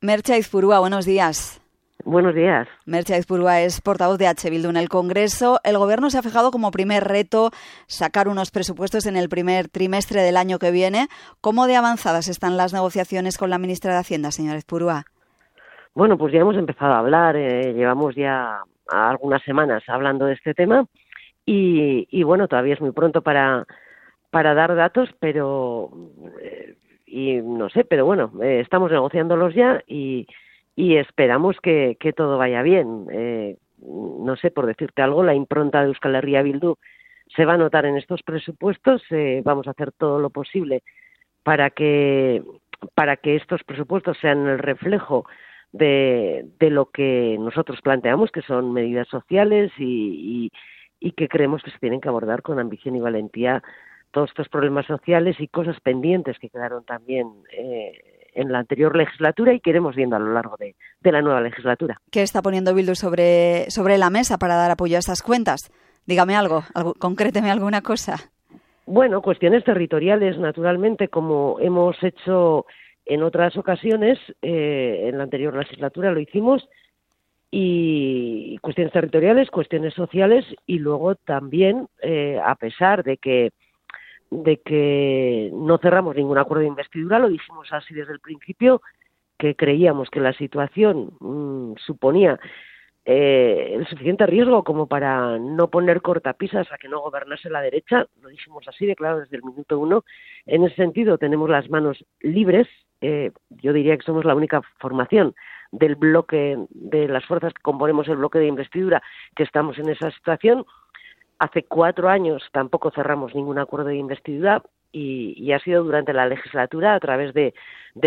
Mercha Izpurúa, buenos días. Buenos días. Mercha Izpurúa es portavoz de H. Bildu en el Congreso. El Gobierno se ha fijado como primer reto sacar unos presupuestos en el primer trimestre del año que viene. ¿Cómo de avanzadas están las negociaciones con la ministra de Hacienda, señora Izpurúa? Bueno, pues ya hemos empezado a hablar. Eh, llevamos ya algunas semanas hablando de este tema y, y bueno, todavía es muy pronto para, para dar datos, pero eh, y no sé, pero bueno, eh, estamos negociándolos ya y, esperamos que, que todo vaya bien. Eh, no sé, por decirte algo, la impronta de Euskal Herria Bildu se va a notar en estos presupuestos. Eh, vamos a hacer todo lo posible para que para que estos presupuestos sean el reflejo de, de lo que nosotros planteamos, que son medidas sociales y, y, y que creemos que se tienen que abordar con ambición y valentía todos estos problemas sociales y cosas pendientes que quedaron también eh, en la anterior legislatura y que iremos viendo a lo largo de, de, la nueva legislatura. ¿Qué está poniendo Bildu sobre, sobre la mesa para dar apoyo a estas cuentas? Dígame algo, algo concréteme alguna cosa. Bueno, cuestiones territoriales, naturalmente, como hemos hecho en otras ocasiones, eh, en la anterior legislatura lo hicimos, y cuestiones territoriales, cuestiones sociales, y luego también, eh, a pesar de que de que no cerramos ningún acuerdo de investidura, lo dijimos así desde el principio, que creíamos que la situación mmm, suponía eh, el suficiente riesgo como para no poner cortapisas a que no gobernase la derecha, lo dijimos así de claro desde el minuto uno. En ese sentido tenemos las manos libres, eh, yo diría que somos la única formación del bloque de las fuerzas que componemos el bloque de investidura que estamos en esa situación Hace cuatro años tampoco cerramos ningún acuerdo de investidura y, y ha sido durante la legislatura a través de,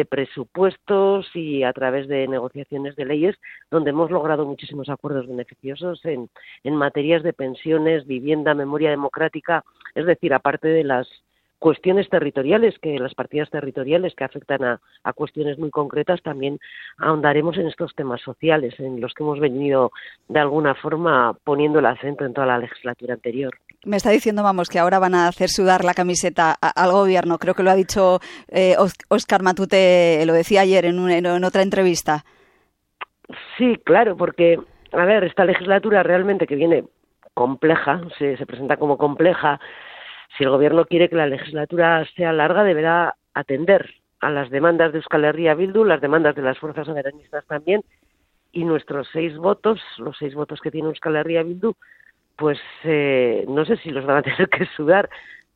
presupuestos y a través de negociaciones de leyes donde hemos logrado muchísimos acuerdos beneficiosos en, en materias de pensiones, vivienda, memoria democrática, es decir, aparte de las cuestiones territoriales, que las partidas territoriales que afectan a, a, cuestiones muy concretas, también ahondaremos en estos temas sociales, en los que hemos venido de alguna forma poniendo el acento en toda la legislatura anterior. Me está diciendo, vamos, que ahora van a hacer sudar la camiseta a, al gobierno. Creo que lo ha dicho eh, Oscar Matute, lo decía ayer en, un, en otra entrevista. Sí, claro, porque, a ver, esta legislatura realmente que viene compleja, se, se presenta como compleja, si el Gobierno quiere que la legislatura sea larga, deberá atender a las demandas de Euskal Herria Bildu, las demandas de las fuerzas soberanistas también, y nuestros seis votos, los seis votos que tiene Euskal Herria Bildu, pues eh, no sé si los van a tener que sudar,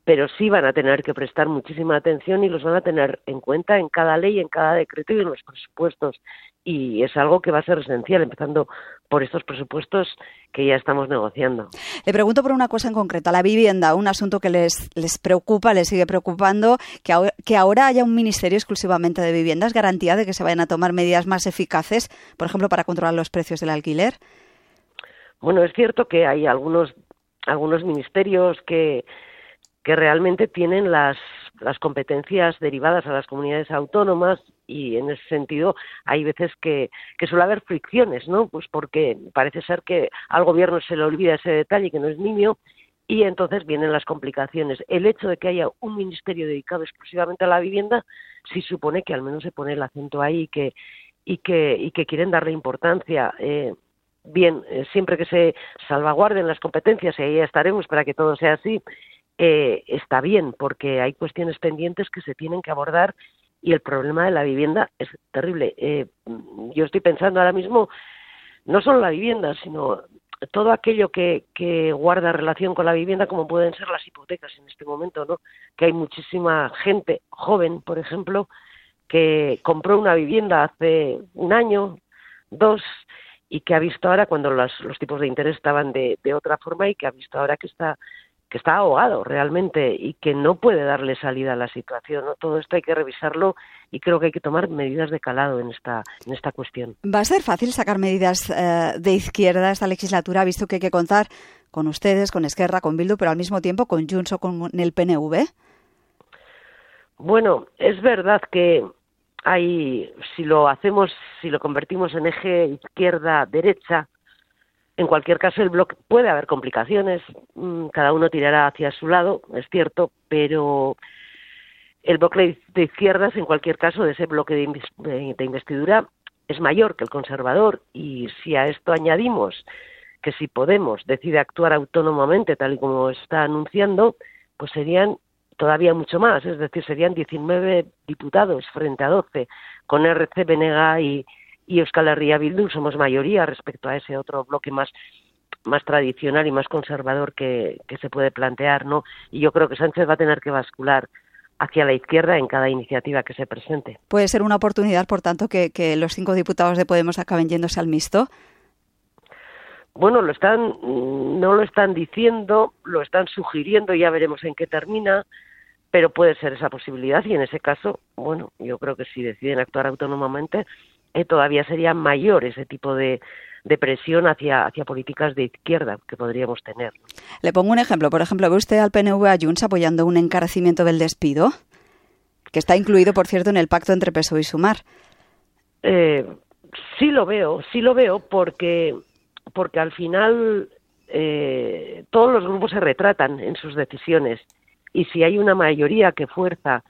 pero sí van a tener que prestar muchísima atención y los van a tener en cuenta en cada ley, en cada decreto y en los presupuestos. Y es algo que va a ser esencial, empezando por estos presupuestos que ya estamos negociando. Le pregunto por una cosa en concreto, la vivienda, un asunto que les, les preocupa, les sigue preocupando, que ahora, que ahora haya un ministerio exclusivamente de vivienda, ¿es garantía de que se vayan a tomar medidas más eficaces, por ejemplo, para controlar los precios del alquiler? Bueno, es cierto que hay algunos, algunos ministerios que, que realmente tienen las, las competencias derivadas a las comunidades autónomas y en ese sentido hay veces que, suele haber fricciones, ¿no? Pues porque parece ser que al gobierno se le olvida ese detalle que no es niño y entonces vienen las complicaciones. El hecho de que haya un ministerio dedicado exclusivamente a la vivienda sí supone que al menos se pone el acento ahí y que y que y que quieren darle importancia eh, bien eh, siempre que se salvaguarden las competencias y ahí estaremos para que todo sea así eh, está bien, porque hay cuestiones pendientes que se tienen que abordar y el problema de la vivienda es terrible. Eh, yo estoy pensando ahora mismo no solo la vivienda, sino todo aquello que, que guarda relación con la vivienda, como pueden ser las hipotecas en este momento, ¿no? Que hay muchísima gente joven, por ejemplo, que compró una vivienda hace un año, dos, y que ha visto ahora cuando los, los tipos de interés estaban de, de otra forma y que ha visto ahora que está que está ahogado realmente y que no puede darle salida a la situación. ¿no? Todo esto hay que revisarlo y creo que hay que tomar medidas de calado en esta, en esta cuestión. ¿Va a ser fácil sacar medidas eh, de izquierda esta legislatura, visto que hay que contar con ustedes, con Esquerra, con Bildu, pero al mismo tiempo con Junts o con el PNV? Bueno, es verdad que hay, si lo hacemos, si lo convertimos en eje izquierda-derecha, en cualquier caso, el bloque puede haber complicaciones, mm, cada uno tirará hacia su lado, es cierto, pero el bloque de izquierdas, en cualquier caso, de ese bloque de investidura, es mayor que el conservador y si a esto añadimos que si Podemos decide actuar autónomamente tal y como está anunciando, pues serían todavía mucho más, es decir, serían 19 diputados frente a 12. Con RC, Benega y, y Euskal Herria Bildu somos mayoría respecto a ese otro bloque más más tradicional y más conservador que, que se puede plantear, ¿no? Y yo creo que Sánchez va a tener que bascular hacia la izquierda en cada iniciativa que se presente. Puede ser una oportunidad, por tanto, que, que los cinco diputados de Podemos acaben yéndose al mixto. Bueno, lo están, no lo están diciendo, lo están sugiriendo, ya veremos en qué termina, pero puede ser esa posibilidad y en ese caso, bueno, yo creo que si deciden actuar autónomamente, eh, todavía sería mayor ese tipo de, de presión hacia, hacia políticas de izquierda que podríamos tener. Le pongo un ejemplo. Por ejemplo, ¿ve usted al PNV a Junts apoyando un encarecimiento del despido? Que está incluido, por cierto, en el pacto entre PSOE y Sumar. Eh, sí lo veo, sí lo veo porque, porque al final eh, todos los grupos se retratan en sus decisiones y si hay una mayoría que fuerza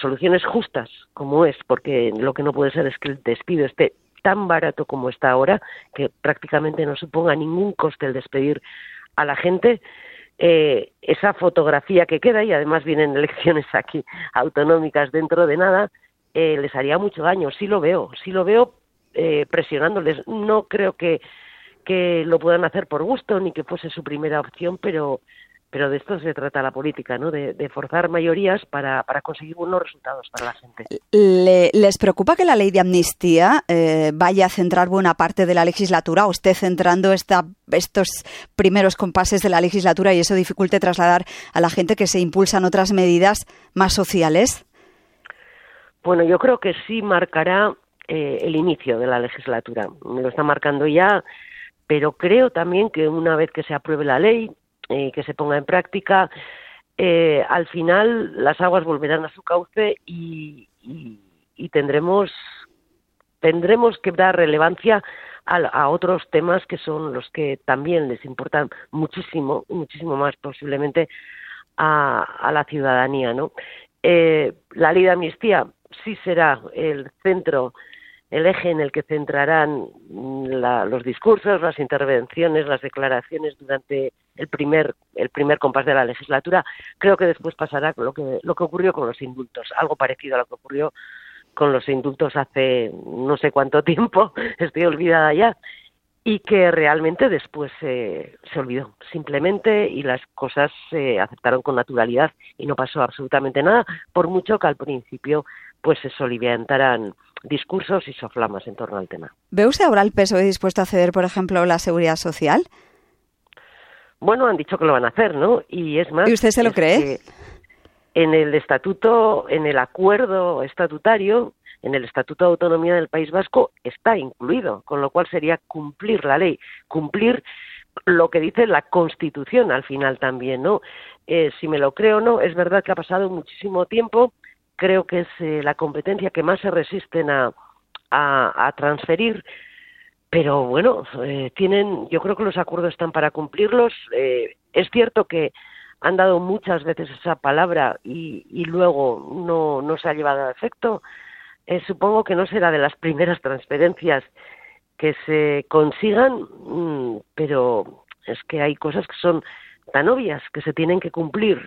soluciones justas, como es, porque lo que no puede ser es que el despido esté tan barato como está ahora, que prácticamente no suponga ningún coste el despedir a la gente, eh, esa fotografía que queda, y además vienen elecciones aquí autonómicas dentro de nada, eh, les haría mucho daño. Sí lo veo, sí lo veo eh, presionándoles. No creo que, que lo puedan hacer por gusto ni que fuese su primera opción, pero pero de esto se trata la política, ¿no? De, forzar mayorías para, para, conseguir buenos resultados para la gente. ¿Les preocupa que la ley de amnistía eh, vaya a centrar buena parte de la legislatura o esté centrando esta, estos primeros compases de la legislatura y eso dificulte trasladar a la gente que se impulsan otras medidas más sociales? Bueno, yo creo que sí marcará eh, el inicio de la legislatura. Lo está marcando ya, pero creo también que una vez que se apruebe la ley, eh, que se ponga en práctica, eh, al final las aguas volverán a su cauce y, tendremos tendremos que dar relevancia a, otros temas que son los que también les importan muchísimo, muchísimo más posiblemente a, la ciudadanía, ¿no? Eh, la ley de amnistía sí será el centro el eje en el que centrarán mm, los discursos, las intervenciones, las declaraciones durante el primer el primer compás de la legislatura. Creo que después pasará lo que lo que ocurrió con los indultos, algo parecido a lo que ocurrió con los indultos hace no sé cuánto tiempo, estoy olvidada ya, y que realmente después se olvidó simplemente y las cosas se aceptaron con naturalidad y no pasó absolutamente nada, por mucho que al principio pues se soliventaran discursos y soflamas en torno al tema. ¿Ve usted ahora el PSOE dispuesto a ceder, por ejemplo, la seguridad social? Bueno, han dicho que lo van a hacer, ¿no? Y es más. ¿Y usted se lo cree? En el estatuto, en el acuerdo estatutario, en el Estatuto de Autonomía del País Vasco está incluido, con lo cual sería cumplir la ley, cumplir lo que dice la Constitución al final también, ¿no? Eh, si me lo creo o no, es verdad que ha pasado muchísimo tiempo creo que es eh, la competencia que más se resisten a, a, transferir pero bueno, eh, tienen, yo creo que los acuerdos están para cumplirlos. Eh, es cierto que han dado muchas veces esa palabra y, luego no, se ha llevado a efecto. supongo que no será de las primeras transferencias que se consigan, mm, pero es que hay cosas que son tan obvias que se tienen que cumplir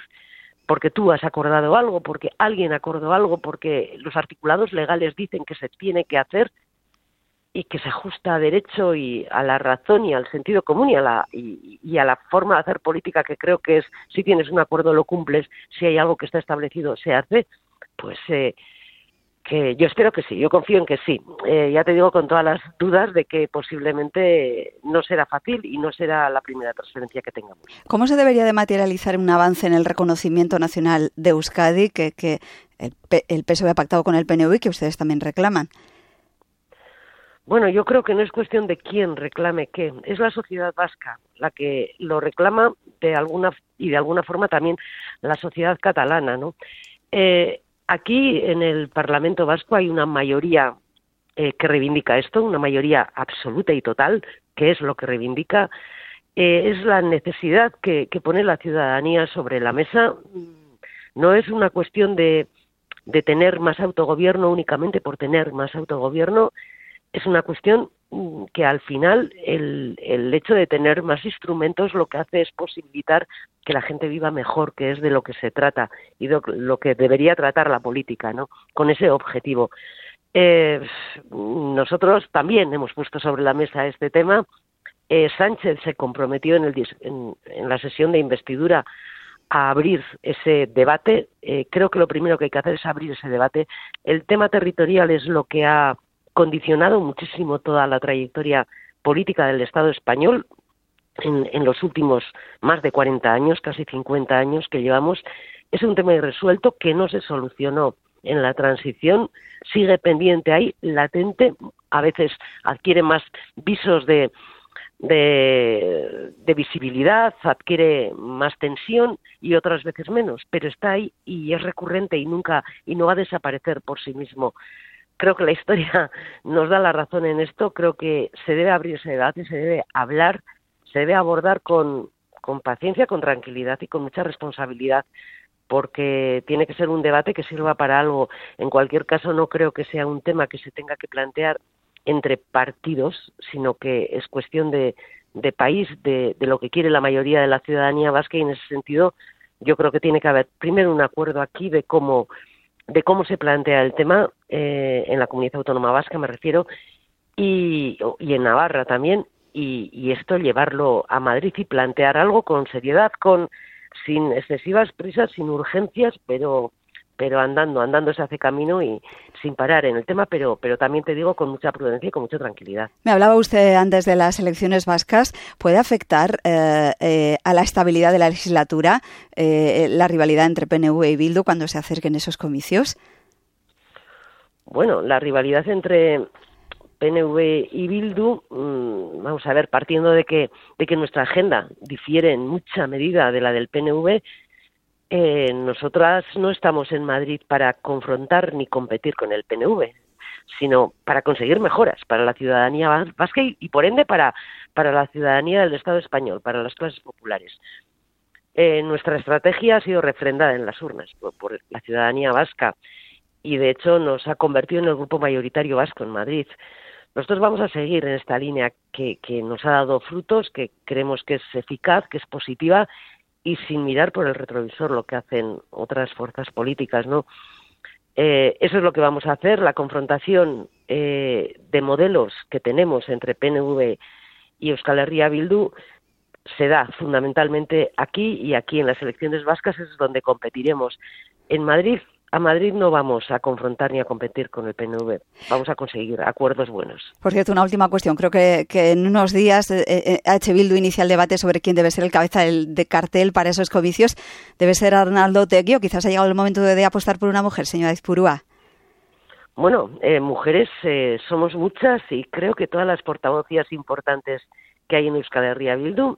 porque tú has acordado algo, porque alguien acordó algo, porque los articulados legales dicen que se tiene que hacer y que se ajusta a derecho y a la razón y al sentido común y a la, y, a la forma de hacer política que creo que es si tienes un acuerdo lo cumples, si hay algo que está establecido se hace, pues eh, que yo espero que sí, yo confío en que sí. Eh, ya te digo con todas las dudas de que posiblemente no será fácil y no será la primera transferencia que tengamos. ¿Cómo se debería de materializar un avance en el reconocimiento nacional de Euskadi que, que el, el PSOE ha pactado con el PNV y que ustedes también reclaman? Bueno, yo creo que no es cuestión de quién reclame qué, es la sociedad vasca la que lo reclama de alguna y de alguna forma también la sociedad catalana, ¿no? Eh, Aquí en el Parlamento Vasco hay una mayoría eh, que reivindica esto, una mayoría absoluta y total, que es lo que reivindica, eh, es la necesidad que, pone la ciudadanía sobre la mesa. No es una cuestión de tener más autogobierno únicamente por tener más autogobierno, es una cuestión mm, que al final el, hecho de tener más instrumentos lo que hace es posibilitar que la gente viva mejor, que es de lo que se trata y de lo que debería tratar la política, ¿no? Con ese objetivo. Eh, nosotros también hemos puesto sobre la mesa este tema. Eh, Sánchez se comprometió en, el, en, la sesión de investidura a abrir ese debate. Eh, creo que lo primero que hay que hacer es abrir ese debate. El tema territorial es lo que ha condicionado muchísimo toda la trayectoria política del Estado español en, en los últimos más de 40 años, casi 50 años que llevamos. Es un tema irresuelto que no se solucionó en la transición, sigue pendiente ahí, latente, a veces adquiere más visos de, de, de, visibilidad, adquiere más tensión y otras veces menos, pero está ahí y es recurrente y nunca y no va a desaparecer por sí mismo. Creo que la historia nos da la razón en esto, creo que se debe abrir ese debate, se debe hablar se debe abordar con, paciencia, con tranquilidad y con mucha responsabilidad porque tiene que ser un debate que sirva para algo. En cualquier caso, no creo que sea un tema que se tenga que plantear entre partidos, sino que es cuestión de, de país, de, de, lo que quiere la mayoría de la ciudadanía vasca y en ese sentido yo creo que tiene que haber primero un acuerdo aquí de cómo de cómo se plantea el tema eh, en la comunidad autónoma vasca, me refiero, y, y en Navarra también, y, esto llevarlo a Madrid y plantear algo con seriedad, con sin excesivas prisas, sin urgencias, pero pero andando, andando se hace camino y sin parar en el tema, pero, pero también te digo con mucha prudencia y con mucha tranquilidad. Me hablaba usted antes de las elecciones vascas. ¿Puede afectar eh, eh, a la estabilidad de la legislatura eh, la rivalidad entre PNV y Bildu cuando se acerquen esos comicios? Bueno, la rivalidad entre PNV y Bildu, mm, vamos a ver, partiendo de que, de que nuestra agenda difiere en mucha medida de la del PNV, eh, nosotras no estamos en Madrid para confrontar ni competir con el PNV, sino para conseguir mejoras para la ciudadanía vasca y, por ende para, para la ciudadanía del Estado español, para las clases populares. Eh, nuestra estrategia ha sido refrendada en las urnas por la ciudadanía vasca y de hecho nos ha convertido en el grupo mayoritario vasco en Madrid. Nosotros vamos a seguir en esta línea que, nos ha dado frutos, que creemos que es eficaz, que es positiva y sin mirar por el retrovisor lo que hacen otras fuerzas políticas, ¿no? Eh, eso es lo que vamos a hacer, la confrontación eh, de modelos que tenemos entre PNV y Euskal Herria Bildu se da fundamentalmente aquí y aquí en las elecciones vascas es donde competiremos. En Madrid a Madrid no vamos a confrontar ni a competir con el PNV. Vamos a conseguir acuerdos buenos. Por cierto, una última cuestión. Creo que, en unos días eh, eh, H. Bildu inicia el debate sobre quién debe ser el cabeza de cartel para esos comicios. Debe ser Arnaldo Tegui o quizás ha llegado el momento de, apostar por una mujer, señora Izpurúa. Bueno, eh, mujeres somos muchas y creo que todas las portavocías importantes que hay en Euskal Herria Bildu,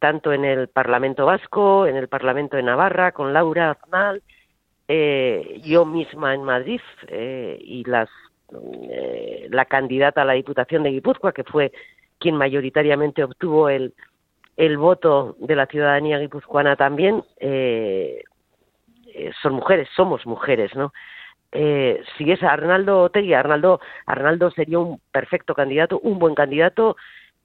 tanto en el Parlamento Vasco, en el Parlamento de Navarra, con Laura Aznal, eh, yo misma en Madrid eh, y las, eh, la candidata a la Diputación de Guipúzcoa, que fue quien mayoritariamente obtuvo el, el voto de la ciudadanía guipuzcoana también, eh, eh son mujeres, somos mujeres, ¿no? Eh, si es Arnaldo Otegui, Arnaldo, Arnaldo sería un perfecto candidato, un buen candidato.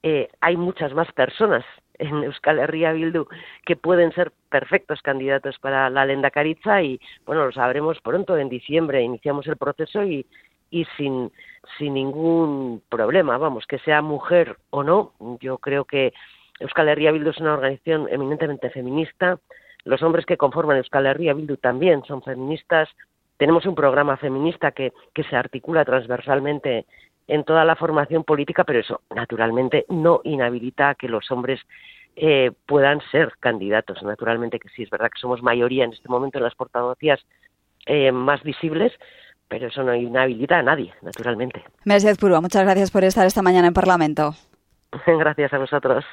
Eh, hay muchas más personas en Euskal Herria Bildu que pueden ser perfectos candidatos para la Lenda Caritza y bueno, lo sabremos pronto, en diciembre iniciamos el proceso y, y sin, sin ningún problema, vamos, que sea mujer o no, yo creo que Euskal Herria Bildu es una organización eminentemente feminista, los hombres que conforman Euskal Herria Bildu también son feministas, tenemos un programa feminista que, que se articula transversalmente en toda la formación política, pero eso naturalmente no inhabilita a que los hombres eh, puedan ser candidatos. Naturalmente que sí, es verdad que somos mayoría en este momento en las portavocías eh, más visibles, pero eso no inhabilita a nadie, naturalmente. Mercedes Purua, muchas gracias por estar esta mañana en Parlamento. gracias a vosotros.